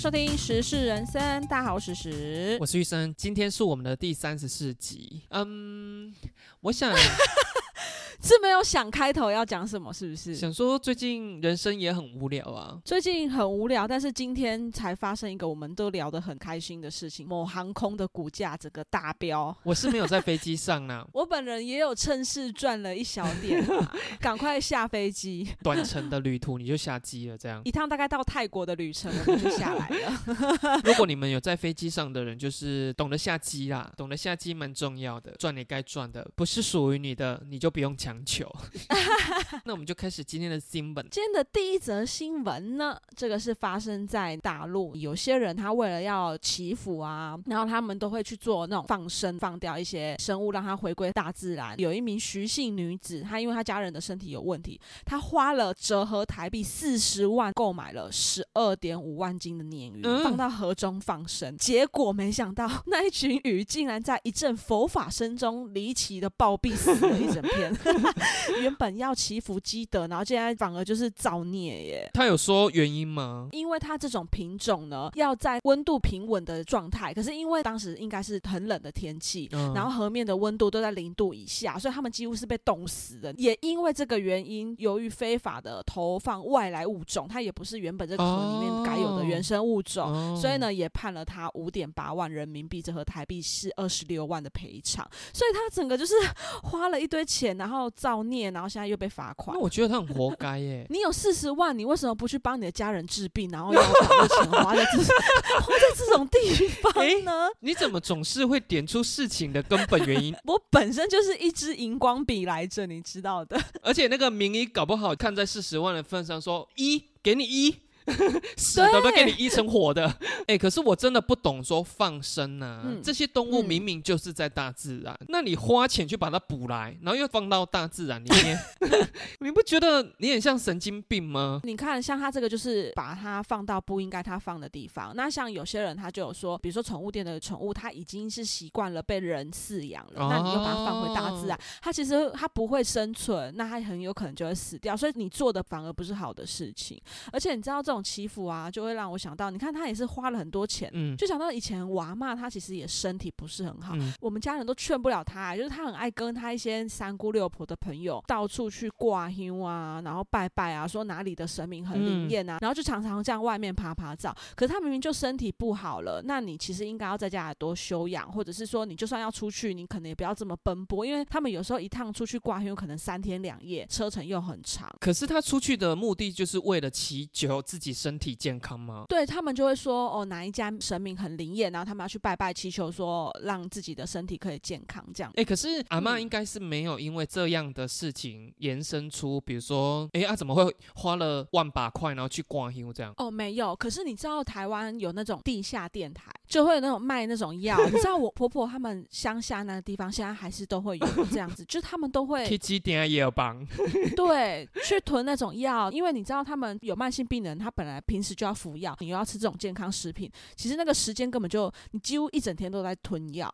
收听《时事人生》，大好，我是时。我是玉生，今天是我们的第三十四集。嗯，我想是没有想开头要讲什么，是不是？想说最近人生也很无聊啊，最近很无聊，但是今天才发生一个我们都聊得很开心的事情：某航空的股价整个大飙。我是没有在飞机上呢，我本人也有趁势赚了一小点啊，赶快下飞机。短程的旅途你就下机了，这样一趟大概到泰国的旅程我们就下来了。如果你们有在飞机上的人，就是懂得下机啦，懂得下机蛮重要的，赚你该赚的，不是属于你的你就不用强求。那我们就开始今天的新闻。今天的第一则新闻呢，这个是发生在大陆，有些人他为了要祈福啊，然后他们都会去做那种放生，放掉一些生物，让它回归大自然。有一名徐姓女子，她因为她家人的身体有问题，她花了折合台币四十万购买了十二点五万斤的鲶鱼，放到河中放生。结果没想到那一群鱼竟然在一阵佛法声中离奇的暴毙死了一整片。原本要祈福积德，然后现在反而就是造孽耶。他有说原因吗？因为他这种品种呢，要在温度平稳的状态，可是因为当时应该是很冷的天气，然后河面的温度都在零度以下，所以他们几乎是被冻死的。也因为这个原因，由于非法的投放外来物种，它也不是原本这个河里面该有的原生物种，所以呢，也判了他五点八万人民币，折合台币是二十六万的赔偿。所以他整个就是花了一堆钱，然后造孽，然后现在又被罚款。那我觉得他很活该耶。你有四十万，你为什么不去帮你的家人治病，然后要 把这钱花在这 花在这种地方呢？你怎么总是会点出事情的根本原因？我本身就是一支荧光笔来着，你知道的。而且那个名医搞不好看在四十万的份上，说一给你一。死的都给你医成活的，哎，可是我真的不懂说放生呐，这些动物明明就是在大自然，那你花钱去把它捕来，然后又放到大自然里面，你不觉得你很像神经病吗？你看，像他这个就是把它放到不应该它放的地方。那像有些人他就有说，比如说宠物店的宠物，它已经是习惯了被人饲养了，那你又把它放回大自然，它其实它不会生存，那它很有可能就会死掉。所以你做的反而不是好的事情，而且你知道这种。欺负啊，就会让我想到，你看他也是花了很多钱，嗯，就想到以前娃妈，他其实也身体不是很好，我们家人都劝不了他，就是他很爱跟他一些三姑六婆的朋友到处去挂香啊，然后拜拜啊，说哪里的神明很灵验啊，然后就常常这样外面爬爬照。可是他明明就身体不好了，那你其实应该要在家里多休养，或者是说你就算要出去，你可能也不要这么奔波，因为他们有时候一趟出去挂香可能三天两夜，车程又很长。可是他出去的目的就是为了祈求自己。身体健康吗？对他们就会说哦，哪一家神明很灵验，然后他们要去拜拜祈求，说让自己的身体可以健康这样。哎，可是阿妈应该是没有因为这样的事情延伸出，比如说，哎啊，怎么会花了万把块然后去挂香这样？哦，没有。可是你知道台湾有那种地下电台，就会有那种卖那种药。你知道我婆婆他们乡下那个地方，现在还是都会有这样子，就他们都会去几点也有帮，对，去囤那种药，因为你知道他们有慢性病人，他。本来平时就要服药，你又要吃这种健康食品，其实那个时间根本就你几乎一整天都在吞药。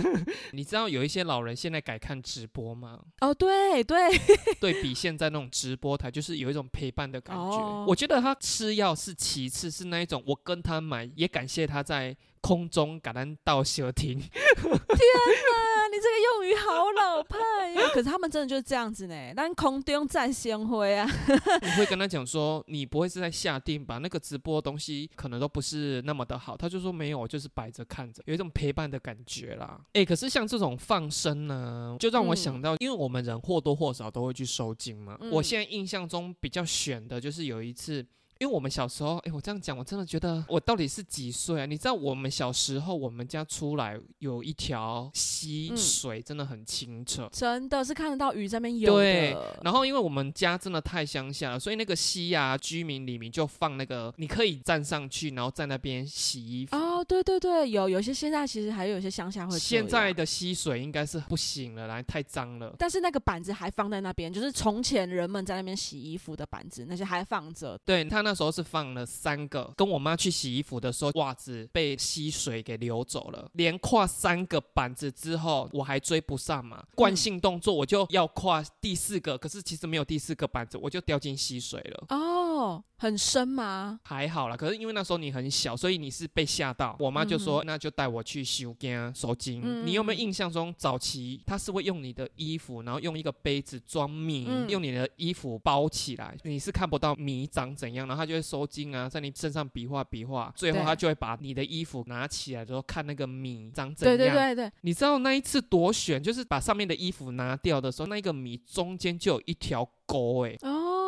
你知道有一些老人现在改看直播吗？哦，对对，对比现在那种直播台，就是有一种陪伴的感觉。我觉得他吃药是其次，是那一种我跟他买，也感谢他在。空中感恩到休听，天哪，你这个用语好老派呀！可是他们真的就是这样子呢，但空中再先灰啊。你会跟他讲说，你不会是在下定吧？那个直播东西可能都不是那么的好。他就说没有，我就是摆着看着，有一种陪伴的感觉啦。哎，可是像这种放生呢，就让我想到，因为我们人或多或少都会去收金嘛。我现在印象中比较选的就是有一次。因为我们小时候，哎，我这样讲，我真的觉得我到底是几岁啊？你知道我们小时候，我们家出来有一条溪水，真的很清澈，真的是看得到鱼在那边游对，然后因为我们家真的太乡下了，所以那个溪啊，居民里面就放那个，你可以站上去，然后在那边洗衣服。哦，对对对，有有些现在其实还有一些乡下会。现在的溪水应该是不行了，来太脏了。但是那个板子还放在那边，就是从前人们在那边洗衣服的板子，那些还放着。对他。那时候是放了三个，跟我妈去洗衣服的时候，袜子被溪水给流走了。连跨三个板子之后，我还追不上嘛？惯性动作我就要跨第四个，可是其实没有第四个板子，我就掉进溪水了。哦。哦，很深吗？还好啦，可是因为那时候你很小，所以你是被吓到。我妈就说，那就带我去修间收金。嗯你有没有印象中早期他是会用你的衣服，然后用一个杯子装米，嗯用你的衣服包起来，你是看不到米长怎样，然后他就会收金啊，在你身上比划比划，最后对他就会把你的衣服拿起来之后看那个米长怎样。对对对，你知道那一次多悬，就是把上面的衣服拿掉的时候，那个米中间就有一条沟、欸，哦，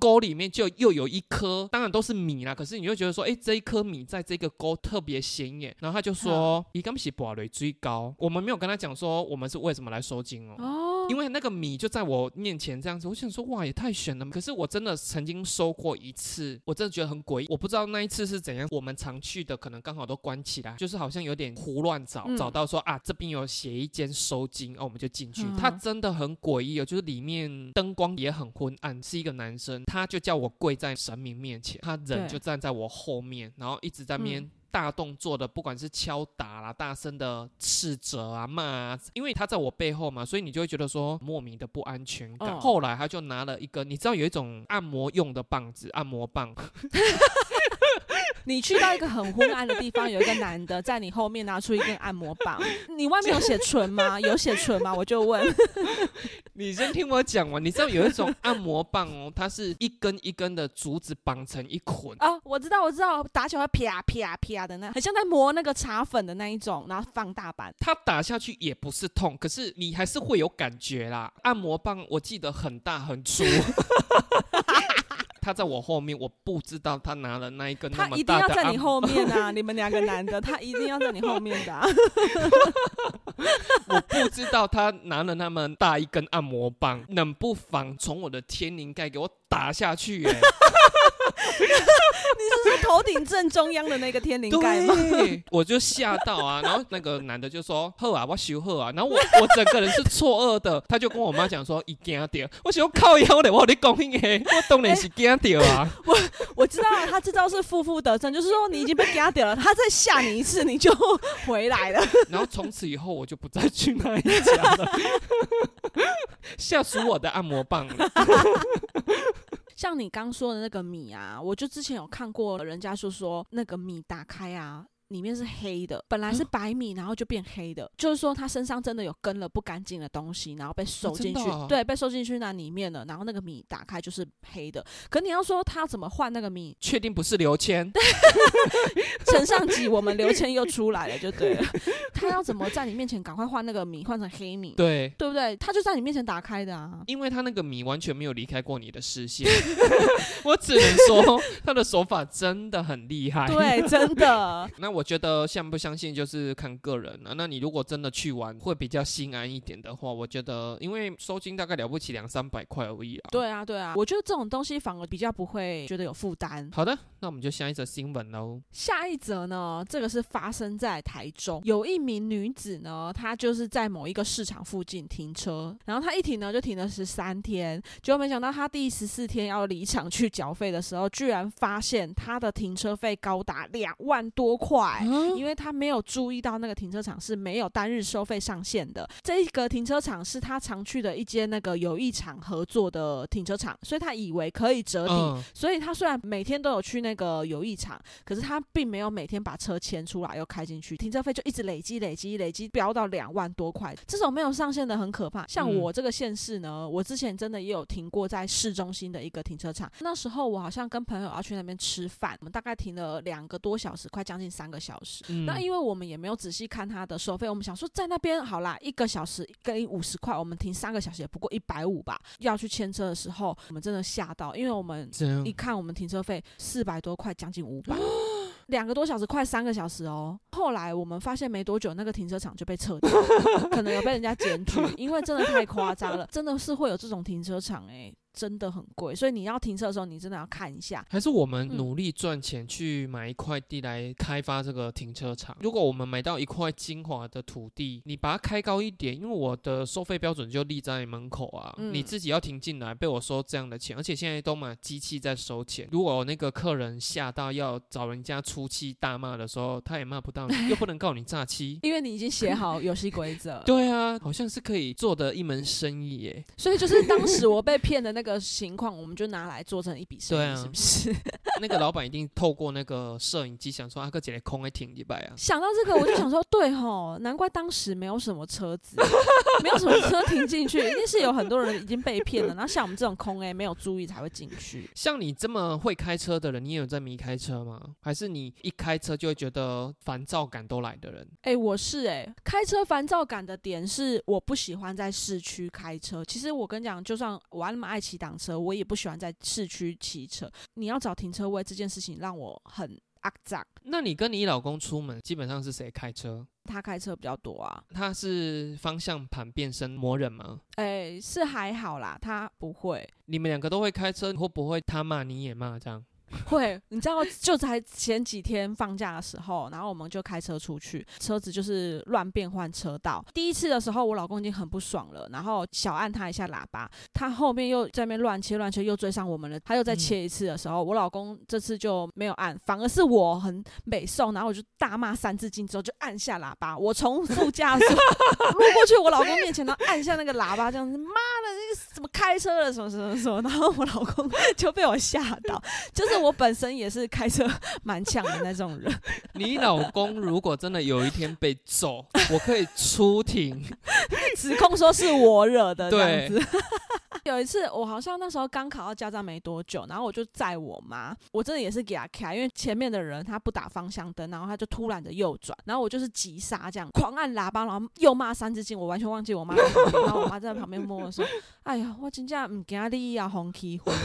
沟里面就又有一颗，当然都是米啦。可是你就觉得说，哎、这一颗米在这个沟特别显眼。然后他就说，伊刚是拔雷最高。我们没有跟他讲说我们是为什么来收金哦。哦，因为那个米就在我面前这样子，我想说哇也太悬了。可是我真的曾经收过一次，我真的觉得很诡异。我不知道那一次是怎样，我们常去的可能刚好都关起来，就是好像有点胡乱找，嗯找到说啊这边有写一间收金，哦我们就进去。嗯它真的很诡异哦，就是里面灯光也很昏暗，是一个男生，他就叫我跪在神明面前，他人就站在我后面，然后一直在那边。嗯大动作的，不管是敲打啦、大声的斥责啊、骂啊，因为他在我背后嘛，所以你就会觉得说莫名的不安全感。嗯后来他就拿了一个，你知道有一种按摩用的棒子，按摩棒，你去到一个很昏暗的地方，有一个男的在你后面拿出一根按摩棒，你外面有写唇吗？有写唇吗？我就问。你先听我讲完。你知道有一种按摩棒哦，它是一根一根的竹子绑成一捆。哦，我知道，我知道，打起来啪啪啪的那，很像在磨那个茶粉的那一种，然后放大版。它打下去也不是痛，可是你还是会有感觉啦。按摩棒我记得很大很粗，他在我后面，我不知道他拿了那一根那他一定么大要在你后面啊！你们两个男的，他一定要在你后面的、啊。我不知道他拿了那么大一根按摩棒，冷不防从我的天灵盖给我打下去、欸，你是说头顶正中央的那个天灵盖吗？我就吓到啊，然后那个男的就说：“好啊，我修好啊。”然后我我整个人是错愕的，他就跟我妈讲说：“一惊掉。”我想说靠腰嘞，我有你讲诶，我当然是惊掉啊。我我知道啊他这招是负负得正，就是说你已经被惊掉了，他再吓你一次，你就回来了。然后从此以后我就不再去那一家了，吓死我的按摩棒了。像你刚说的那个米啊，我就之前有看过人家说说那个米打开啊。里面是黑的，本来是白米，然后就变黑的，就是说他身上真的有跟了不干净的东西，然后被收进去，对，被收进去那里面了，然后那个米打开就是黑的。可你要说他怎么换那个米，确定不是刘谦？陈上集我们刘谦又出来了，就对了。他要怎么在你面前赶快换那个米，换成黑米，对。对不对？他就在你面前打开的啊。因为他那个米完全没有离开过你的视线，我只能说他的手法真的很厉害。对，真的。那我觉得相不相信就是看个人了、那你如果真的去玩会比较心安一点的话，我觉得因为收金大概了不起两三百块而已啊。对啊，对啊，我觉得这种东西反而比较不会觉得有负担。好的，那我们就下一则新闻喽。下一则呢，这个是发生在台中，有一名女子呢，她就是在某一个市场附近停车，然后她一停呢就停了十三天，结果没想到她第十四天要离场去缴费的时候，居然发现她的停车费高达两万多块。因为他没有注意到那个停车场是没有单日收费上限的，这个停车场是他常去的一间那个有一场合作的停车场，所以他以为可以折抵，嗯，所以他虽然每天都有去那个友谊场，可是他并没有每天把车牵出来又开进去，停车费就一直累积累积累积，飙到两万多块。这种没有上限的很可怕。像嗯我这个县市呢，我之前真的也有停过在市中心的一个停车场，那时候我好像跟朋友要去那边吃饭，我们大概停了两个多小时，快将近三个小时。嗯那因为我们也没有仔细看它的收费，我们想说在那边好啦，一个小时给五十块，我们停三个小时也不过一百五吧。要去牵车的时候，我们真的吓到，因为我们一看我们停车费四百多块，将近五百，两个多小时，快三个小时哦。后来我们发现没多久，那个停车场就被撤掉，可能有被人家检举，因为真的太夸张了，真的是会有这种停车场哎、真的很贵，所以你要停车的时候，你真的要看一下。还是我们嗯努力赚钱去买一块地来开发这个停车场。如果我们买到一块精华的土地，你把它开高一点，因为我的收费标准就立在门口啊，嗯你自己要停进来，被我收这样的钱，而且现在都买机器在收钱。如果那个客人吓到要找人家出气大骂的时候，他也骂不到你，又不能告你诈欺。因为你已经写好游戏规则，对啊，好像是可以做的一门生意耶。所以就是当时我被骗的那那个情况，我们就拿来做成一笔生意，对啊是不是？那个老板一定透过那个摄影机想说，阿哥姐姐空 A 停一百啊。想到这个，我就想说，对吼，难怪当时没有什么车子，没有什么车停进去，一定是有很多人已经被骗了。然后像我们这种空 A 没有注意才会进去。像你这么会开车的人，你也有在迷开车吗？还是你一开车就会觉得烦躁感都来的人？哎、我是哎、开车烦躁感的点是我不喜欢在市区开车。其实我跟你讲，就算我还那么爱骑挡车，我也不喜欢在市区骑车。你要找停车位这件事情让我很阿脏。那你跟你老公出门，基本上是谁开车？他开车比较多啊，他是方向盘变身魔人吗？哎、是还好啦，他不会。你们两个都会开车，会不会他骂你也骂这样？会，你知道，就才前几天放假的时候，然后我们就开车出去，车子就是乱变换车道。第一次的时候，我老公已经很不爽了，然后小按他一下喇叭，他后面又在那边乱切乱切，又追上我们了，他又再嗯。切一次的时候，我老公这次就没有按，反而是我很美送，然后我就大骂三字经之后就按下喇叭，我从副驾驶 路过去我老公面前，然后按下那个喇叭，这样子，妈的，这个怎么开车了，什么什么什么，然后我老公 就被我吓到，就是我本身也是开车蛮强的那种人，你老公如果真的有一天被揍，我可以出庭。指控说是我惹的这对样子。有一次，我好像那时候刚考到驾照没多久，然后我就载我妈，我真的也是给她开，因为前面的人他不打方向灯，然后他就突然的右转，然后我就是急刹这样，狂按喇叭，然后又骂三字经，我完全忘记我妈然后我妈在旁边摸我说：“哎呀，我真正唔惊你要红气昏啊。”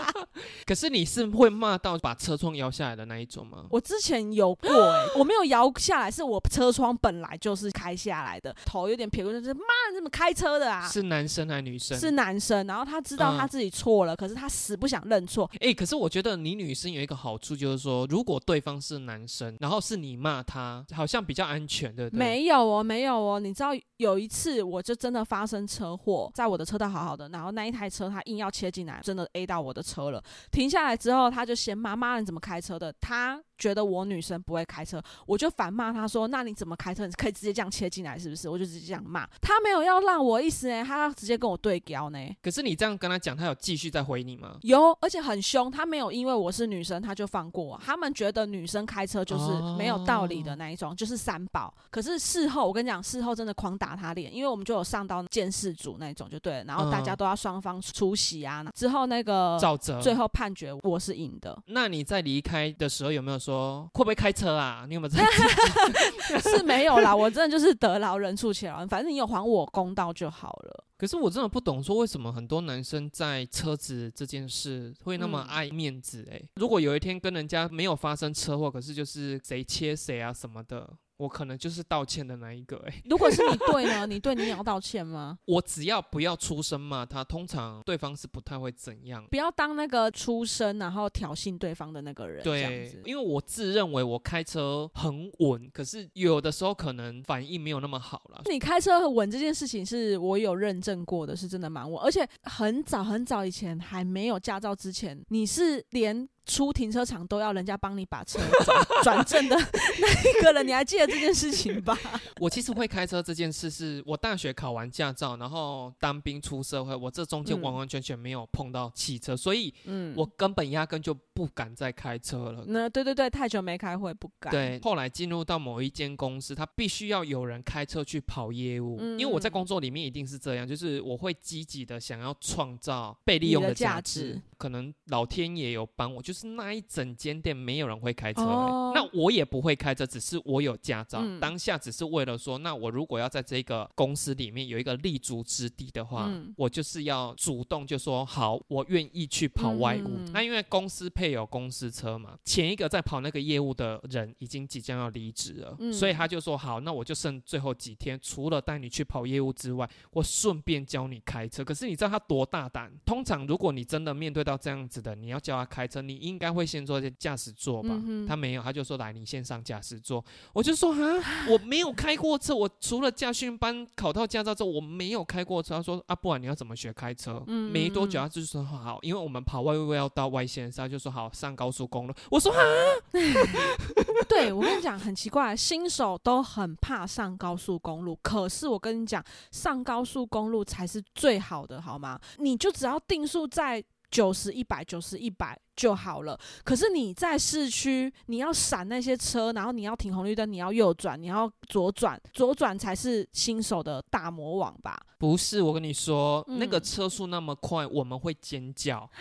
可是你是会骂到把车窗摇下来的那一种吗？我之前有过哎、我没有摇下来，是我车窗本来就是开下来的，头有点撇过去，就是妈，你怎么开车的啊？是男生还是女生？是男生，然后他知道他嗯自己错了，可是他死不想认错。哎、可是我觉得你女生有一个好处，就是说，如果对方是男生，然后是你骂他，好像比较安全，对不对？没有哦，没有哦，你知道有一次我就真的发生车祸，在我的车道好好的，然后那一台车他硬要切进来，真的 A 到我的车停下来之后，他就嫌妈妈你怎么开车的？他觉得我女生不会开车，我就反骂他说：“那你怎么开车？你可以直接这样切进来，是不是？”我就直接这样骂他，没有要让我意思呢，他要直接跟我对标呢。可是你这样跟他讲，他有继续再回你吗？有，而且很凶。他没有因为我是女生，他就放过我。他们觉得女生开车就是没有道理的那一种，就是三宝。可是事后，我跟你讲，事后真的狂打他脸，因为我们就有上到监视组那一种，就对了。然后大家嗯都要双方出席啊。之后那个赵哲，最后判决我是赢的，那你在离开的时候有没有说会不会开车啊？你有没有在？是没有啦。我真的就是得饶人处且饶人，反正你有还我公道就好了。可是我真的不懂，说为什么很多男生在车子这件事会那么嗯爱面子、欸？如果有一天跟人家没有发生车祸，可是就是谁切谁啊什么的，我可能就是道歉的那一个、欸。如果是你对呢？你对你也要道歉吗？我只要不要出声骂他，通常对方是不太会怎样。不要当那个出声然后挑衅对方的那个人，对子，。因为我自认为我开车很稳，可是有的时候可能反应没有那么好了。你开车很稳这件事情是我有认证过的，是真的蛮稳，而且很早很早以前还没有驾照之前，你是连出停车场都要人家帮你把车转 转正的那一个人，你还记得这件事情吧？我其实会开车这件事，是我大学考完驾照，然后当兵出社会，我这中间嗯完完全全没有碰到汽车，所以嗯，我根本压根就不敢再开车了。那对对对，太久没开会不敢。对，后来进入到某一间公司，他必须要有人开车去跑业务，嗯因为我在工作里面一定是这样，就是我会积极的想要创造被利用的价值可能老天爷有帮我，就是那一整间店没有人会开车、欸哦那我也不会开车，只是我有驾照，嗯当下只是为了说，那我如果要在这个公司里面有一个立足之地的话，嗯我就是要主动就说好，我愿意去跑外务。嗯那因为公司配有公司车嘛，前一个在跑那个业务的人已经即将要离职了，嗯所以他就说好，那我就剩最后几天，除了带你去跑业务之外，我顺便教你开车。可是你知道他多大胆？通常如果你真的面对到到这样子的，你要教他开车，你应该会先坐在驾驶座吧？嗯他没有，他就说来，你先上驾驶座。我就说啊，我没有开过车，我除了驾训班考到驾照之后，我没有开过车。他说啊，不然你要怎么学开车？嗯没多久，嗯他就说好，因为我们跑外围要到外线上，他就说好上高速公路。我说啊，对我跟你讲，很奇怪，新手都很怕上高速公路，可是我跟你讲，上高速公路才是最好的，好吗？你就只要定速在九十、一百、九十、一百就好了。可是你在市区，你要闪那些车，然后你要停红绿灯，你要右转，你要左转，左转才是新手的大魔王吧？不是，我跟你说，那个嗯车速那么快，我们会尖叫。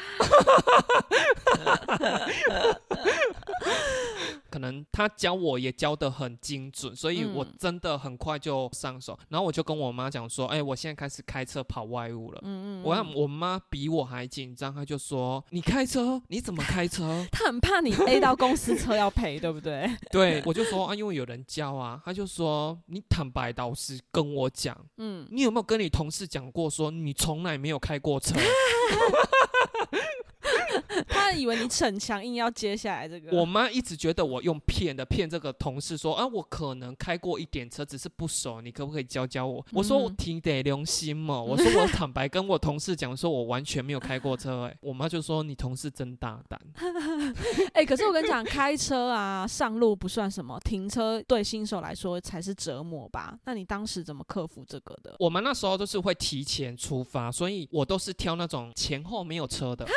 可能他教我也教得很精准，所以我嗯真的很快就上手。然后我就跟我妈讲说：“哎、我现在开始开车跑外务了。嗯嗯，我我妈比我还紧张，她就说：“你开车，你怎么开车 她很怕你 A 到公司车要赔，对不对？？” 对，我就说啊，因为有人教啊。她就说：“你坦白老实跟我讲，嗯，你有没有跟你同事讲过，说你从来没有开过车？” 他以为你逞强，硬要接下来这个。我妈一直觉得我用骗的骗这个同事说啊，我可能开过一点车，只是不熟，你可不可以教教我？我说我嗯挺得良心嘛，我说我坦白跟我同事讲，说我完全没有开过车、哎，我妈就说你同事真大胆。哎、可是我跟你讲，开车啊，上路不算什么，停车对新手来说才是折磨吧？那你当时怎么克服这个的？我们那时候都是会提前出发，所以我都是挑那种前后没有车的。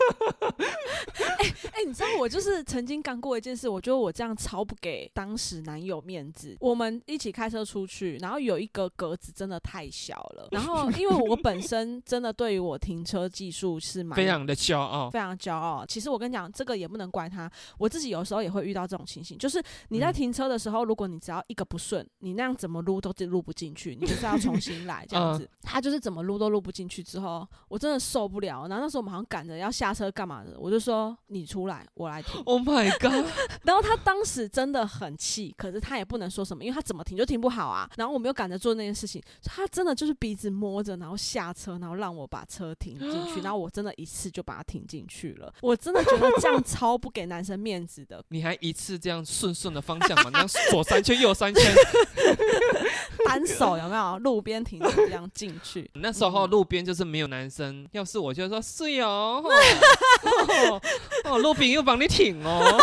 哎哎、你知道我就是曾经干过一件事，我觉得我这样超不给当时男友面子。我们一起开车出去，然后有一个格子真的太小了，然后因为我本身真的对于我停车技术是蛮非常的骄傲，非常骄傲。其实我跟你讲，这个也不能怪他，我自己有时候也会遇到这种情形，就是你在嗯停车的时候，如果你只要一个不顺，你那样怎么撸都撸不进去，你就是要重新来这样子。他就是怎么撸都撸不进去，之后我真的受不了。然后那时候我们好像赶着要下车干嘛的，我就说你出来，我来停。Oh my god！然后他当时真的很气，可是他也不能说什么，因为他怎么停就停不好啊。然后我们又赶着做那件事情，他真的就是鼻子摸着，然后下车，然后让我把车停进去，然后我真的一次就把它停进去了。我真的觉得这样超不给男生面子的，你还一次这样顺顺的方向嘛？那样左三圈右三圈。单手有没有？路边停着这样进去。那时候路边就是没有男生，要是我就说是哦，哦 哦，路边又帮你挺哦。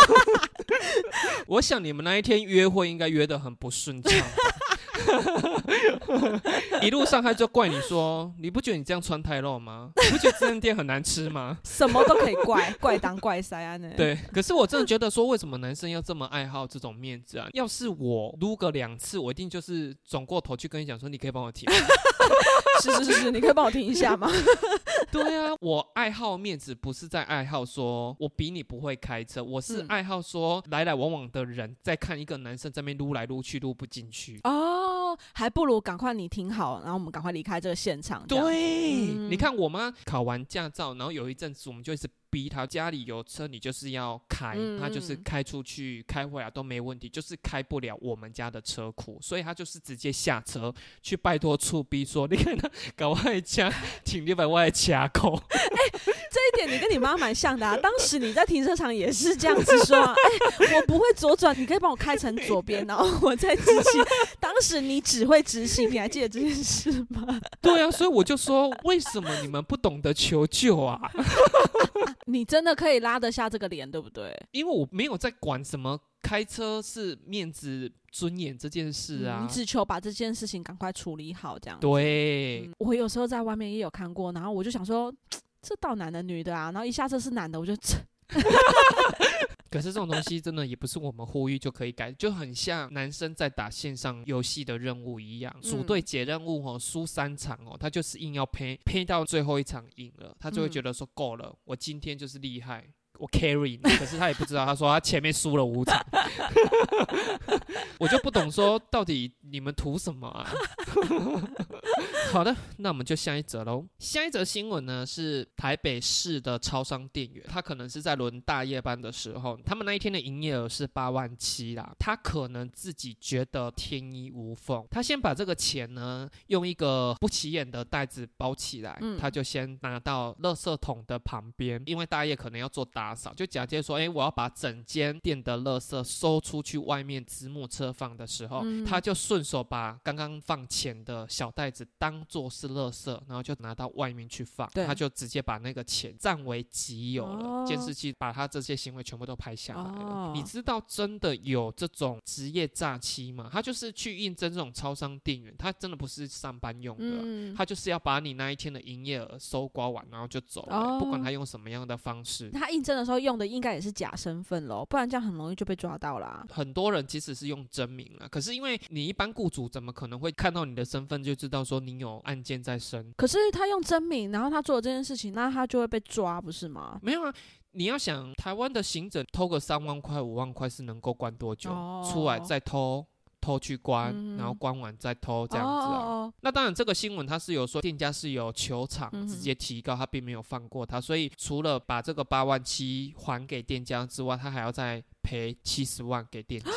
我想你们那一天约会应该约得很不顺畅，一路上他就怪你说，你不觉得你这样穿太露吗？你不觉得这间店很难吃吗？什么都可以怪，怪当怪塞啊呢？，对，可是我真的觉得说，为什么男生要这么爱好这种面子啊？要是我撸个两次，我一定就是转过头去跟你讲说，你可以帮我停。是是是是，你可以帮我停一下吗？对啊，我爱好面子，不是在爱好说我比你不会开车，我是嗯爱好说来来往往的人在看一个男生在那边撸来撸去，撸不进去。哦，还不如赶快你停好，然后我们赶快离开这个现场。对，嗯你看我妈考完驾照，然后有一阵子我们就一直逼他，家里有车你就是要开，嗯她就是嗯开出去、开回来都没问题，就是开不了我们家的车库，所以他就是直接下车去拜托处逼说，你看他搞外家请你把外卡口。这一点你跟你妈蛮像的啊。当时你在停车场也是这样子说、啊，哎、我不会左转，你可以帮我开成左边，然后我再直行。当时你只会直行，你还记得这件事吗？对啊，所以我就说，为什么你们不懂得求救啊？你真的可以拉得下这个脸，对不对？因为我没有在管什么开车是面子尊严这件事啊。嗯你只求把这件事情赶快处理好，这样。对，嗯我有时候在外面也有看过，然后我就想说，这到男的女的啊，然后一下车是男的，我就 可是这种东西真的也不是我们呼吁就可以改，就很像男生在打线上游戏的任务一样，组嗯队解任务哦，输三场哦，他就是硬要拼，拼到最后一场赢了，他就会嗯觉得说够了，我今天就是厉害。我 carry 你，可是他也不知道，他说他前面输了五场，我就不懂说到底你们图什么啊？好的，那我们就下一则喽。下一则新闻呢是台北市的超商店员，他可能是在轮大夜班的时候，他们那一天的营业额是八万七啦。他可能自己觉得天衣无缝，他先把这个钱呢用一个不起眼的袋子包起来，嗯他就先拿到垃圾桶的旁边，因为大夜可能要做打扫，就假借说，哎，我要把整间店的垃圾收出去外面子母车放的时候，嗯他就顺手把刚刚放钱的小袋子当做是垃圾，然后就拿到外面去放，对他就直接把那个钱占为己有了。哦监视器把他这些行为全部都拍下来了。哦你知道真的有这种职业诈欺吗？他就是去应征这种超商店员，他真的不是上班用的。嗯，他就是要把你那一天的营业额收刮完，然后就走了、哦不管他用什么样的方式。他应征的时候用的应该也是假身份喽，不然这样很容易就被抓到啦。很多人其实是用真名了，可是因为你一般雇主怎么可能会看到你的身份就知道说你有案件在身？可是他用真名，然后他做了这件事情，那他就会被抓，不是吗？没有啊，你要想台湾的行者偷个三万块、五万块是能够关多久？哦出来再偷，偷去关，嗯然后关完再偷这样子啊。哦那当然，这个新闻它是有说店家是有求偿嗯哼直接提高，他并没有放过他，所以除了把这个八万七还给店家之外，他还要再赔七十万给店家。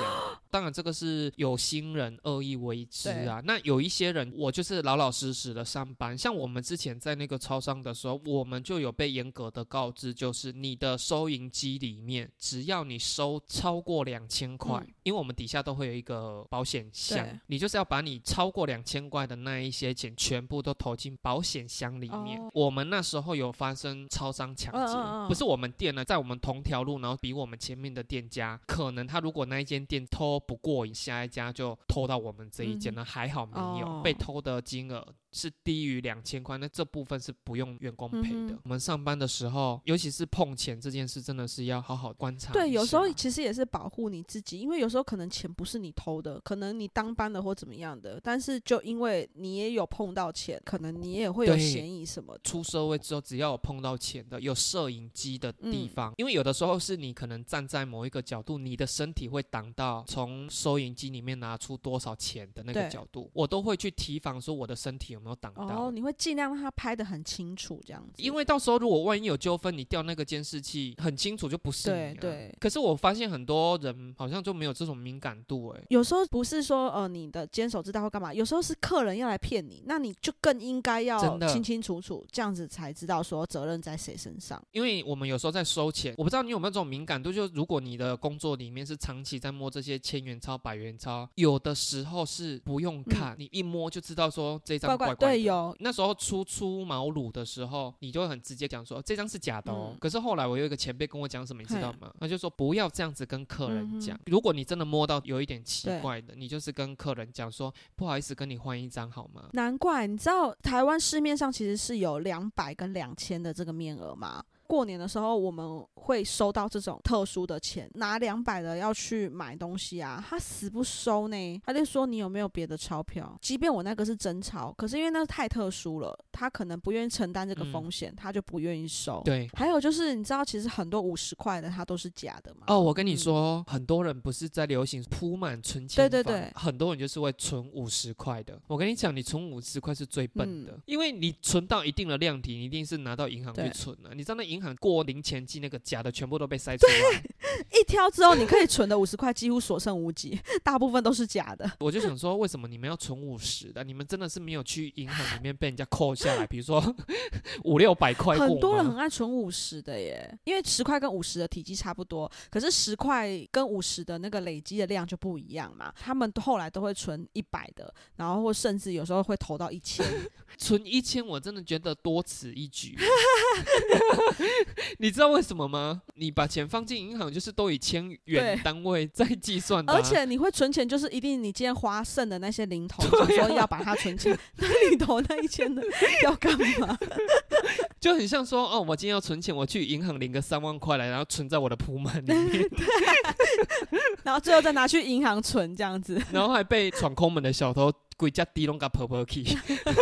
当然，这个是有心人恶意为之啊。那有一些人，我就是老老实实的上班，像我们之前在那个超商的时候，我们就有被严格的告知，就是你的收银机里面，只要你收超过两千块，嗯因为我们底下都会有一个保险箱，你就是要把你超过两千块的那一些钱全部都投进保险箱里面。哦我们那时候有发生超商抢劫，嗯嗯嗯不是我们店呢，在我们同条路，然后比我们前面的店家，可能他如果那一间店偷不过瘾，下一家就偷到我们这一间嗯，还好没有、哦被偷的金额。是低于两千块，那这部分是不用员工赔的。嗯我们上班的时候，尤其是碰钱这件事，真的是要好好观察。对，有时候其实也是保护你自己，因为有时候可能钱不是你偷的，可能你当班的或怎么样的，但是就因为你也有碰到钱，可能你也会有嫌疑什么的。出社会之后，只要有碰到钱的、有摄影机的地嗯方，因为有的时候是你可能站在某一个角度，你的身体会挡到从收银机里面拿出多少钱的那个角度，我都会去提防说我的身体有没有挡到。哦，你会尽量让他拍的很清楚，这样子。因为到时候如果万一有纠纷，你调那个监视器很清楚就不是你、啊。对对可是我发现很多人好像就没有这种敏感度、欸，有时候不是说呃你的坚守之道会干嘛，有时候是客人要来骗你，那你就更应该要清清楚楚，这样子才知道说责任在谁身上。因为我们有时候在收钱，我不知道你有没有这种敏感度，就如果你的工作里面是长期在摸这些千元钞、百元钞，有的时候是不用看，你一摸就知道说这张嗯怪怪怪怪的。对有那时候初出茅庐的时候，你就会很直接讲说这张是假的哦。嗯可是后来我有一个前辈跟我讲什么，你知道吗？他就说不要这样子跟客人讲。嗯如果你真的摸到有一点奇怪的，你就是跟客人讲说不好意思，跟你换一张好吗？难怪你知道台湾市面上其实是有两百跟两千的这个面额吗？过年的时候我们会收到这种特殊的钱，拿两百的要去买东西啊，他死不收呢，他就说你有没有别的钞票？即便我那个是真钞，可是因为那太特殊了，他可能不愿意承担这个风险，他就不愿意收。对。还有就是你知道，其实很多五十块的它都是假的嘛。哦，我跟你嗯说，很多人不是在流行铺满存钱对对对很多人就是会存五十块的。我跟你讲，你存五十块是最笨的，嗯因为你存到一定的量体，你一定是拿到银行去存了。你知道那银行过零钱机那个假的全部都被筛出来，一挑之后，你可以存的五十块几乎所剩无几，大部分都是假的。我就想说，为什么你们要存五十的？你们真的是没有去银行里面被人家扣下来，比如说五六百块很多人很爱存五十的耶，因为十块跟五十的体积差不多，可是十块跟五十的那个累积的量就不一样嘛。他们后来都会存一百的，然后或甚至有时候会投到一千。存一千，我真的觉得多此一举。你知道为什么吗？你把钱放进银行，就是都以千元单位在计算的啊、而且你会存钱，就是一定你今天花剩的那些零头，就说要把它存进那里头那一千的要干嘛？就很像说，哦，我今天要存钱，我去银行领个三万块来，然后存在我的铺满里面，然后最后再拿去银行存这样子。然后还被闯空门的小偷鬼家低拢个婆婆去。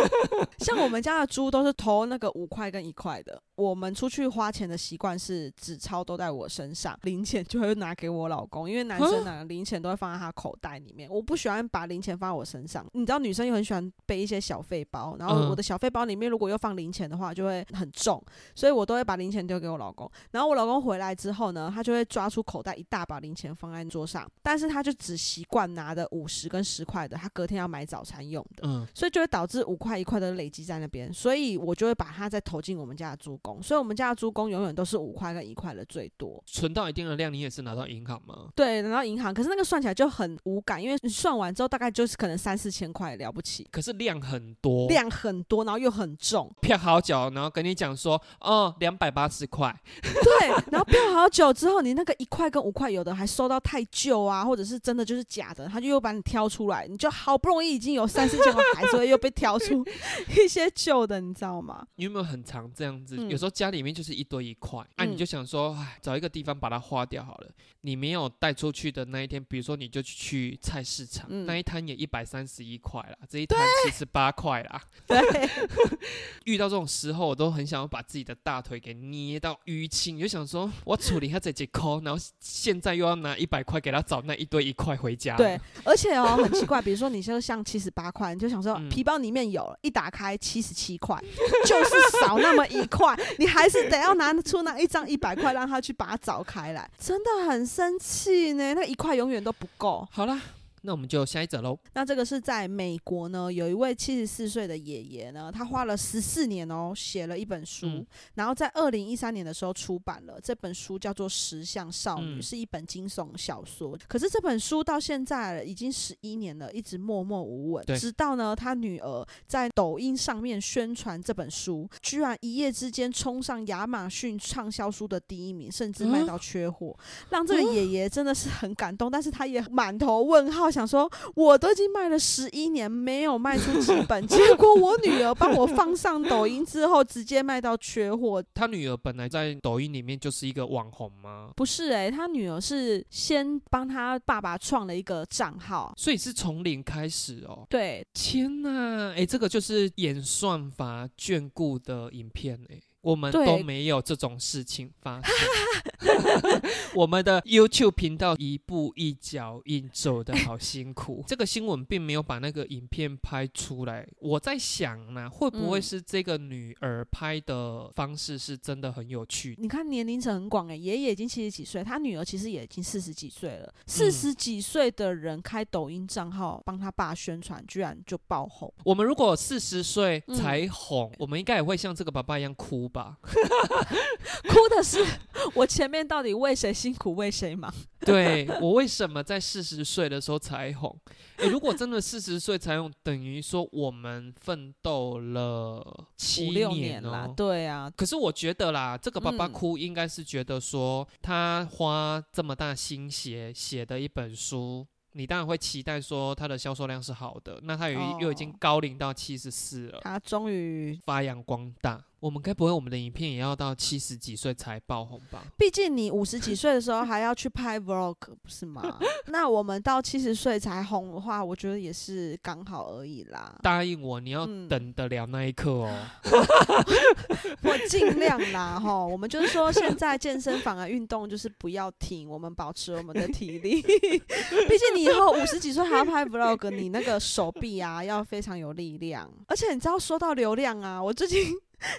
像我们家的猪都是投那个五块跟一块的。我们出去花钱的习惯是纸钞都在我身上，零钱就会拿给我老公，因为男生呢零钱都会放在他口袋里面。我不喜欢把零钱放在我身上，你知道女生又很喜欢背一些小费包，然后我的小费包里面如果又放零钱的话，就会很重，所以我都会把零钱丢给我老公。然后我老公回来之后呢，他就会抓出口袋一大把零钱放在桌上，但是他就只习惯拿的五十跟十块的，他隔天要买早餐用的，嗯，所以就会导致五块一块的累积在那边，所以我就会把它再投进我们家的猪公。所以，我们家的猪公永远都是五块跟一块的最多。存到一定的量，你也是拿到银行吗？对，拿到银行。可是那个算起来就很无感，因为你算完之后大概就是可能三四千块了不起。可是量很多，量很多，然后又很重，票好久，然后跟你讲说，哦，两百八十块。对，然后票好久之后，你那个一块跟五块有的还收到太旧啊，或者是真的就是假的，他就又把你挑出来，你就好不容易已经有三四千块，还是会又被挑出 一些旧的，你知道吗？你有没有很常这样子？有时候家里面就是一堆一块，那你就想说，哎，找一个地方把它花掉好了。你没有带出去的那一天，比如说你就去菜市场，那一摊也一百三十一块啦，这一摊七十八块啦。对，遇到这种时候，我都很想要把自己的大腿给捏到淤青，就想说我处理他这几扣，然后现在又要拿一百块给他找那一堆一块回家。对，而且哦，很奇怪，比如说你就像七十八块，你就想说皮包里面有，一打开七十七块，就是少那么一块，你还是得要拿出那一张一百块让他去把它找开来，真的很。生气呢，那一块永远都不够。好了。那我们就下一则喽。那这个是在美国呢，有一位七十四岁的爷爷呢，他花了十四年哦，写了一本书，然后在二零一三年的时候出版了这本书，叫做《石像少女》，是一本惊悚小说。可是这本书到现在已经十一年了，一直默默无闻。直到呢，他女儿在抖音上面宣传这本书，居然一夜之间冲上亚马逊畅销书的第一名，甚至卖到缺货，让这个爷爷真的是很感动。但是他也满头问号。想说，我都已经卖了十一年，没有卖出几本，结果我女儿帮我放上抖音之后，直接卖到缺货。他女儿本来在抖音里面就是一个网红吗？不是诶，他女儿是先帮他爸爸创了一个账号，所以是从零开始哦。对，天哪，哎，这个就是演算法眷顾的影片哎。我们都没有这种事情发生。我们的 YouTube 频道一步一脚印走的好辛苦。这个新闻并没有把那个影片拍出来。我在想呢，会不会是这个女儿拍的方式是真的很有趣？你看年龄层很广哎，爷爷已经七十几岁，他女儿其实也已经四十几岁了。四十几岁的人开抖音账号帮他爸宣传，居然就爆红。我们如果四十岁才红，我们应该也会像这个爸爸一样哭。吧，哭的是我前面到底为谁辛苦为谁忙？对我为什么在四十岁的时候才红？哎，如果真的四十岁才红，等于说我们奋斗了七年了。对啊，可是我觉得啦，这个爸爸哭应该是觉得说他花这么大心血写的一本书。你当然会期待说它的销售量是好的，那他又又已经高龄到七十四了，他终于发扬光大。我们该不会我们的影片也要到七十几岁才爆红吧？毕竟你五十几岁的时候还要去拍 vlog，不是吗？那我们到七十岁才红的话，我觉得也是刚好而已啦。答应我，你要等得了那一刻哦。我尽量啦，哈。我们就是说，现在健身房的，运动就是不要停，我们保持我们的体力。毕竟你以后五十几岁还要拍 vlog，你那个手臂啊要非常有力量。而且你知道，说到流量啊，我最近。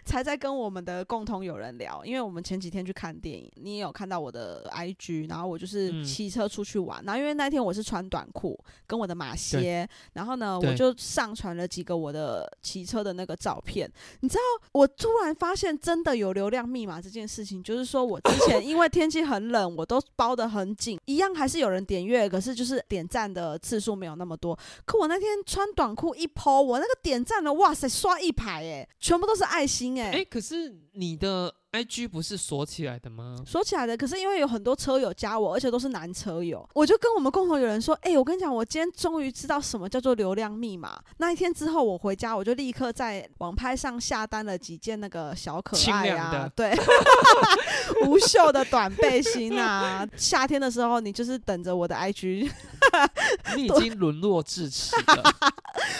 才在跟我们的共同友人聊，因为我们前几天去看电影，你也有看到我的 IG，然后我就是骑车出去玩，然后因为那天我是穿短裤跟我的马靴，然后呢我就上传了几个我的骑车的那个照片。你知道我突然发现真的有流量密码这件事情，就是说我之前因为天气很冷，我都包得很紧，一样还是有人点阅，可是就是点赞的次数没有那么多。可我那天穿短裤一 PO，我那个点赞的哇塞刷一排哎，全部都是爱。心哎哎，可是你的 I G 不是锁起来的吗？锁起来的，可是因为有很多车友加我，而且都是男车友，我就跟我们共同有人说，哎，我跟你讲，我今天终于知道什么叫做流量密码。那一天之后，我回家我就立刻在网拍上下单了几件那个小可爱啊，对，无袖的短背心啊。夏天的时候，你就是等着我的 I G，你已经沦落至此了。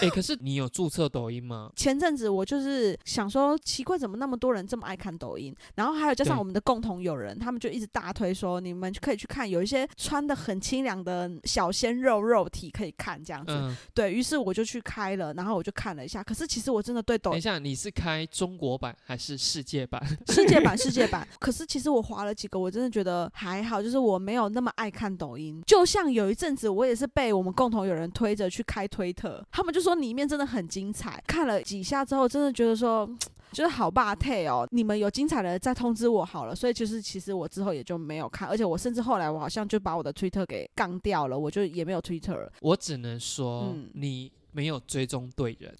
哎，可是你有注册抖音吗？前阵子我就是想说，奇怪，怎么那么多人这么爱看抖音？然后还有加上我们的共同友人，他们就一直大推说，你们可以去看，有一些穿的很清凉的小鲜肉肉体可以看这样子。对于是，我就去开了，然后我就看了一下。可是其实我真的对抖，等一下，你是开中国版还是世界版？世界版，世界版。可是其实我划了几个，我真的觉得还好，就是我没有那么爱看抖音。就像有一阵子，我也是被我们共同友人推着去开推特，他们就说里面真的很精彩。看了几下之后，真的觉得说，就是好霸退哦。你们有精彩的再通知我好了。所以就是其实我之后也就没有看，而且我甚至后来我好像就把我的推特给杠掉了，我就也没有推特了。我只能说，你。没有追踪对人，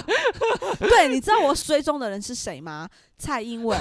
对，你知道我追踪的人是谁吗？蔡英文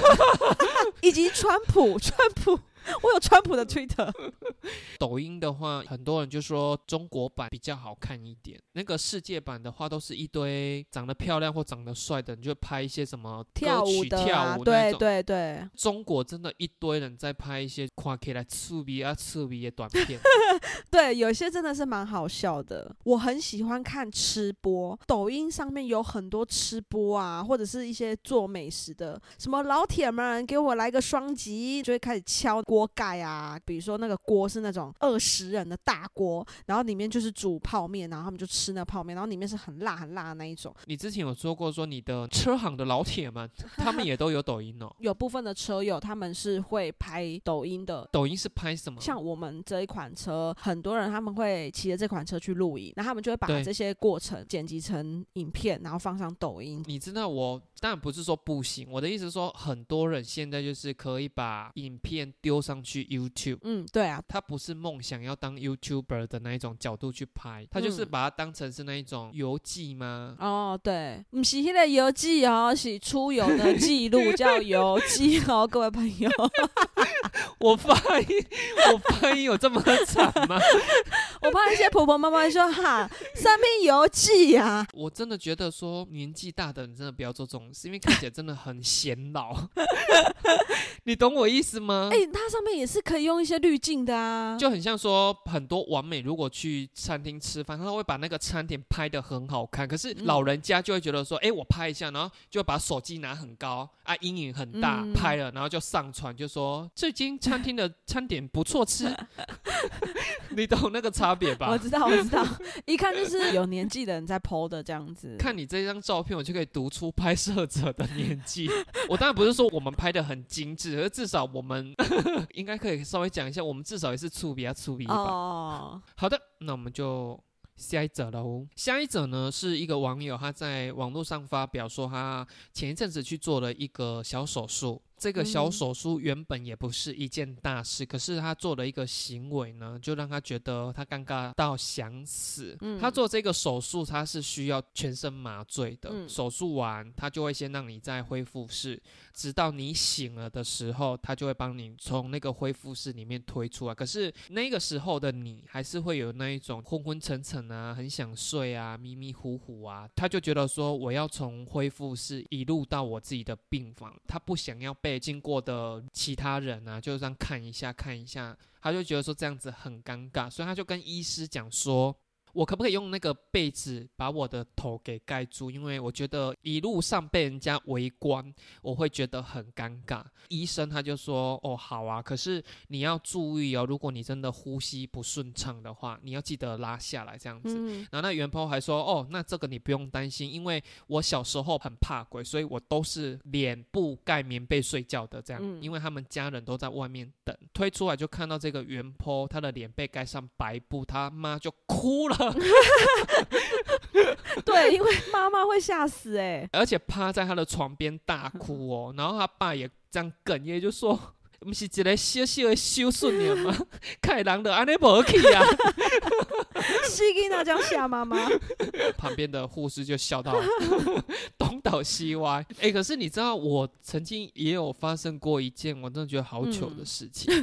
以及川普，川普。我有川普的 Twitter，抖音的话，很多人就说中国版比较好看一点。那个世界版的话，都是一堆长得漂亮或长得帅的你，就拍一些什么跳舞的跳舞对对对。中国真的一堆人在拍一些夸起来刺鼻啊刺鼻的短片。对，有些真的是蛮好笑的。我很喜欢看吃播，抖音上面有很多吃播啊，或者是一些做美食的，什么老铁们给我来个双击，就会开始敲锅。锅盖啊，比如说那个锅是那种二十人的大锅，然后里面就是煮泡面，然后他们就吃那泡面，然后里面是很辣很辣的那一种。你之前有说过，说你的车行的老铁们，他们也都有抖音哦。有部分的车友他们是会拍抖音的。抖音是拍什么？像我们这一款车，很多人他们会骑着这款车去露营，然后他们就会把这些过程剪辑成影片，然后放上抖音。你知道我当然不是说不行，我的意思是说，很多人现在就是可以把影片丢。上去 YouTube，嗯，对啊，他不是梦想要当 YouTuber 的那一种角度去拍，他就是把它当成是那一种游记吗？哦，对，不是那个游记哦，是出游的记录，叫游记哦，各位朋友。我发音，我发音有这么惨吗？我怕一些婆婆妈妈说哈，上面游记呀。我真的觉得说年纪大的人真的不要做这种事，因为看起来真的很显老。你懂我意思吗？哎，它上面也是可以用一些滤镜的啊，就很像说很多完美如果去餐厅吃饭，他会把那个餐点拍的很好看，可是老人家就会觉得说，哎，我拍一下，然后就把手机拿很高啊，阴影很大，拍了，然后就上传，就说最近餐厅的餐点不错吃。你懂那个差别吧？我知道，我知道，一看就是有年纪的人在 PO 的这样子。看你这张照片，我就可以读出拍摄者的年纪。我当然不是说我们拍的很精致，而至少我们应该可以稍微讲一下，我们至少也是粗比较粗比吧。哦，好的，那我们就下一者喽。下一者呢是一个网友他在网络上发表说，他前一阵子去做了一个小手术。这个小手术原本也不是一件大事，可是他做了一个行为呢，就让他觉得他尴尬到想死。他做这个手术，他是需要全身麻醉的。手术完，他就会先让你在恢复室，直到你醒了的时候，他就会帮你从那个恢复室里面推出来。可是那个时候的你，还是会有那一种昏昏沉沉啊，很想睡啊，迷迷糊糊啊。他就觉得说，我要从恢复室一路到我自己的病房，他不想要被。被经过的其他人啊，就这样看一下看一下，他就觉得说这样子很尴尬，所以他就跟医师讲说。我可不可以用那个被子把我的头给盖住？因为我觉得一路上被人家围观，我会觉得很尴尬。医生他就说：“哦，好啊，可是你要注意哦，如果你真的呼吸不顺畅的话，你要记得拉下来这样子。”然后那袁鹏还说：“哦，那这个你不用担心，因为我小时候很怕鬼，所以我都是脸部盖棉被睡觉的这样，因为他们家人都在外面等。推出来就看到这个袁坡，他的脸被盖上白布，他妈就哭了。” 对，因为妈妈会吓死哎，而且趴在他的床边大哭哦，然后他爸也这样哽咽，就说。不是一个小小的小顺年吗？开人的安尼无去啊！死囡仔叫吓妈妈。旁边的护士就笑到东倒西歪。哎，可是你知道，我曾经也有发生过一件我真的觉得好糗的事情。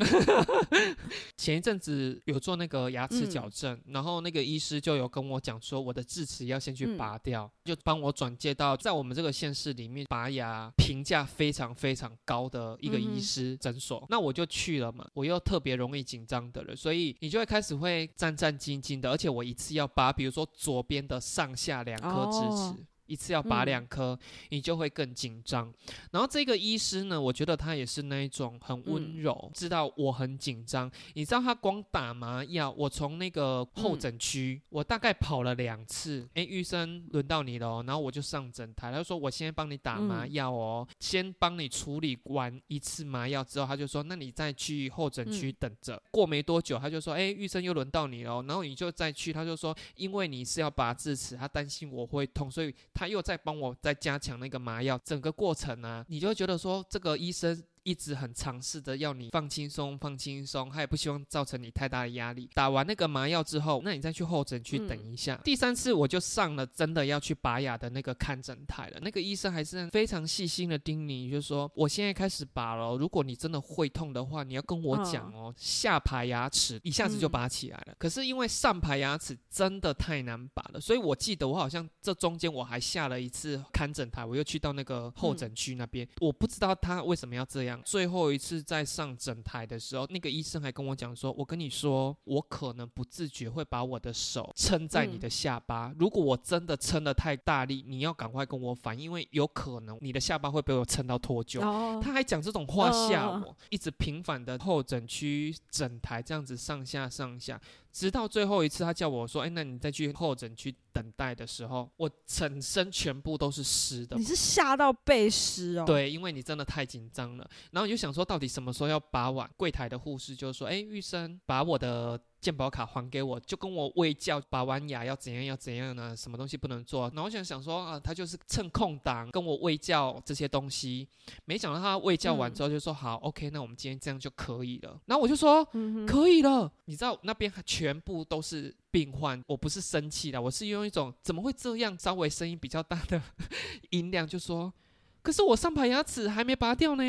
前一阵子有做那个牙齿矫正，然后那个医师就有跟我讲说，我的智齿要先去拔掉，就帮我转介到在我们这个县市里面拔牙评价非常非常高的一个医师诊所。那我就去了嘛。我又特别容易紧张的人，所以你就会开始会战战兢兢的，而且我一次要拔，比如说左边的上下两颗智齿。一次要拔两颗，你就会更紧张。然后这个医师呢，我觉得他也是那一种很温柔，知道我很紧张。你知道他光打麻药，我从那个候诊区，我大概跑了两次。哎，医生轮到你了，然后我就上诊台，他说我先帮你打麻药哦，先帮你处理完一次麻药之后，他就说那你再去候诊区等着。过没多久，他就说哎，医生又轮到你了，然后你就再去，他就说因为你是要拔智齿，他担心我会痛，所以。他又在帮我再加强那个麻药，整个过程呢，你就觉得说这个医生。一直很尝试的要你放轻松，放轻松，他也不希望造成你太大的压力。打完那个麻药之后，那你再去候诊区等一下。第三次我就上了真的要去拔牙的那个看诊台了，那个医生还是非常细心的叮咛，就说我现在开始拔了，如果你真的会痛的话，你要跟我讲哦。下排牙齿一下子就拔起来了，可是因为上排牙齿真的太难拔了，所以我记得我好像这中间我还下了一次看诊台，我又去到那个候诊区那边，我不知道他为什么要这样。最后一次在上诊台的时候，那个医生还跟我讲说：“我跟你说，我可能不自觉会把我的手撑在你的下巴。如果我真的撑得太大力，你要赶快跟我反，因为有可能你的下巴会被我撑到脱臼。”他还讲这种话吓我，一直频繁的候诊区整台这样子上下上下。直到最后一次，他叫我说：“哎，那你再去候诊区等待的时候，我整身全部都是湿的。”你是吓到背湿哦？对，因为你真的太紧张了。然后你就想说，到底什么时候要拔完？柜台的护士就说：“哎，玉生，把我的。”健保卡还给我，就跟我喂教拔完牙要怎样要怎样呢？什么东西不能做？然后我想想说啊，他就是趁空档跟我喂教这些东西。没想到他喂教完之后就说好，OK，那我们今天这样就可以了。然后我就说嗯可以了。你知道那边全部都是病患，我不是生气的，我是用一种怎么会这样稍微声音比较大的 音量就说，可是我上排牙齿还没拔掉呢，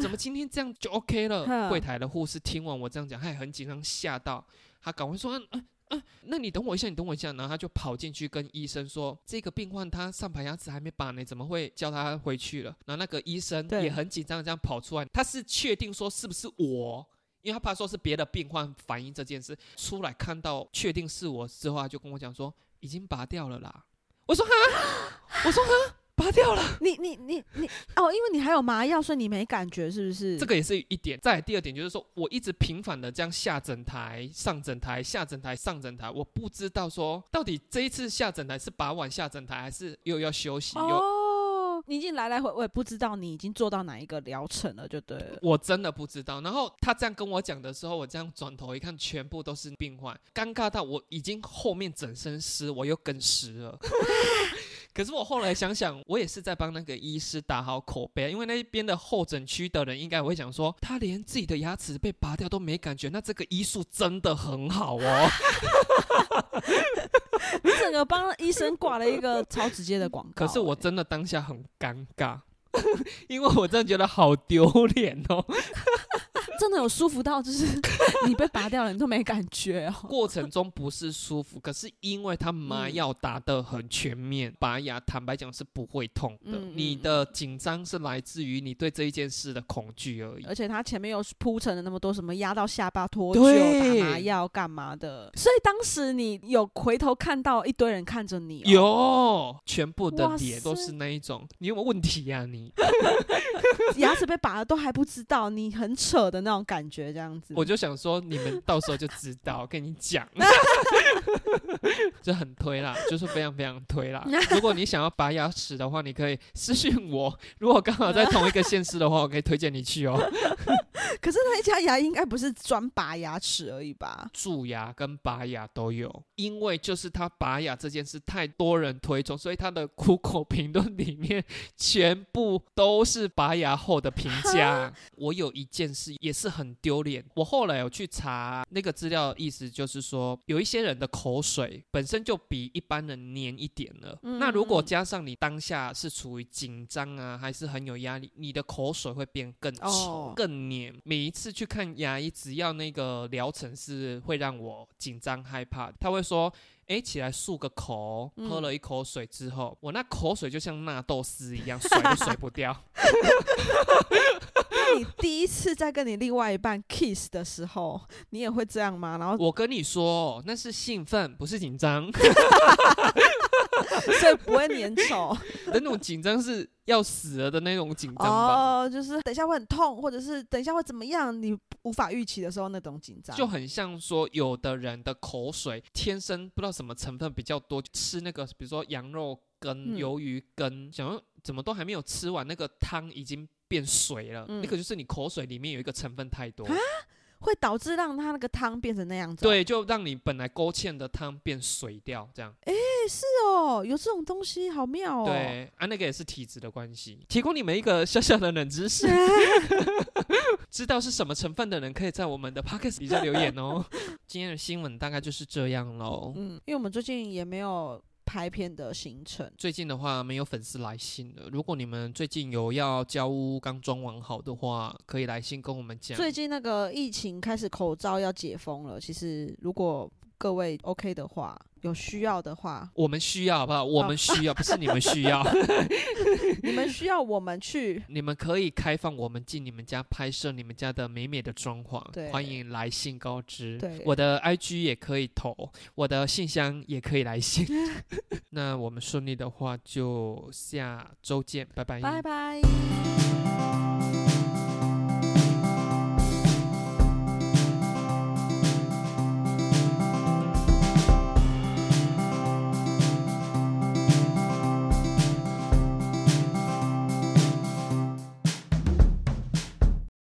怎么今天这样就 OK 了？柜台的护士听完我这样讲，他也很紧张，吓到。他赶快说：“嗯嗯嗯，那你等我一下，你等我一下。”然后他就跑进去跟医生说：“这个病患他上排牙齿还没拔呢，怎么会叫他回去了？”然后那个医生也很紧张，这样跑出来，他是确定说是不是我，因为他怕说是别的病患反映这件事出来，看到确定是我之后，他就跟我讲说：“已经拔掉了啦。”我说：“哈，我说哈。”拔掉了，你你你你哦，因为你还有麻药，所以你没感觉，是不是？这个也是一点。再第二点就是说，我一直频繁的这样下诊台、上诊台、下诊台、上诊台，我不知道说到底这一次下诊台是拔完下诊台，还是又要休息？哦，你已经来来回，回不知道你已经做到哪一个疗程了，就对了。我真的不知道。然后他这样跟我讲的时候，我这样转头一看，全部都是病患，尴尬到我已经后面整身湿，我又更湿了。可是我后来想想，我也是在帮那个医师打好口碑，因为那边的候诊区的人应该会想说，他连自己的牙齿被拔掉都没感觉，那这个医术真的很好哦。你整个帮医生挂了一个超直接的广告，可是我真的当下很尴尬，因为我真的觉得好丢脸哦。真的有舒服到，就是 你被拔掉了，你都没感觉哦。过程中不是舒服，可是因为他麻药打得很全面，拔牙坦白讲是不会痛的。你的紧张是来自于你对这一件事的恐惧而已。而且他前面又铺陈了那么多什么压到下巴脱臼、打麻药干嘛的，所以当时你有回头看到一堆人看着你，有全部的脸都是那一种，你有没有问题呀？你 牙齿被拔了都还不知道，你很扯的。那种感觉这样子，我就想说，你们到时候就知道，跟你讲，就很推啦，就是非常非常推啦。如果你想要拔牙齿的话，你可以私信我。如果刚好在同一个县市的话，我可以推荐你去哦。可是那一家牙应该不是专拔牙齿而已吧？蛀牙跟拔牙都有，因为就是他拔牙这件事太多人推崇，所以他的苦口评论里面全部都是拔牙后的评价。我有一件事也是很丢脸，我后来有去查那个资料，意思就是说，有一些人的口水本身就比一般人黏一点了，那如果加上你当下是处于紧张啊，还是很有压力，你的口水会变更稠、更黏。每一次去看牙医，只要那个疗程是会让我紧张害怕，他会说：“哎，起来漱个口。”喝了一口水之后，我那口水就像纳豆丝一样，甩都甩不掉。那你第一次在跟你另外一半 kiss 的时候，你也会这样吗？然后我跟你说，那是兴奋，不是紧张。所以不会粘稠，那种紧张是要死了的那种紧张吧？哦，就是等一下会很痛，或者是等一下会怎么样，你无法预期的时候那种紧张，就很像说有的人的口水天生不知道什么成分比较多，吃那个比如说羊肉羹、鱿鱼羹，想要怎么都还没有吃完，那个汤已经变水了，那个就是你口水里面有一个成分太多。会导致让它那个汤变成那样子，对，就让你本来勾芡的汤变水掉，这样。哎，是哦，有这种东西，好妙哦。对，啊，那个也是体质的关系。提供你们一个小小的冷知识，知道是什么成分的人，可以在我们的 podcast 底下留言哦。今天的新闻大概就是这样喽。嗯，因为我们最近也没有。拍片的行程，最近的话没有粉丝来信了。如果你们最近有要交屋刚装完好的话，可以来信跟我们讲。最近那个疫情开始，口罩要解封了。其实如果各位 OK 的话，有需要的话，我们需要好不好？我们需要，不是你们需要。你们需要我们去，你们可以开放我们进你们家拍摄你们家的美美的装潢。对，欢迎来信告知。对，我的 IG 也可以投，我的信箱也可以来信。那我们顺利的话，就下周见，拜拜。拜拜。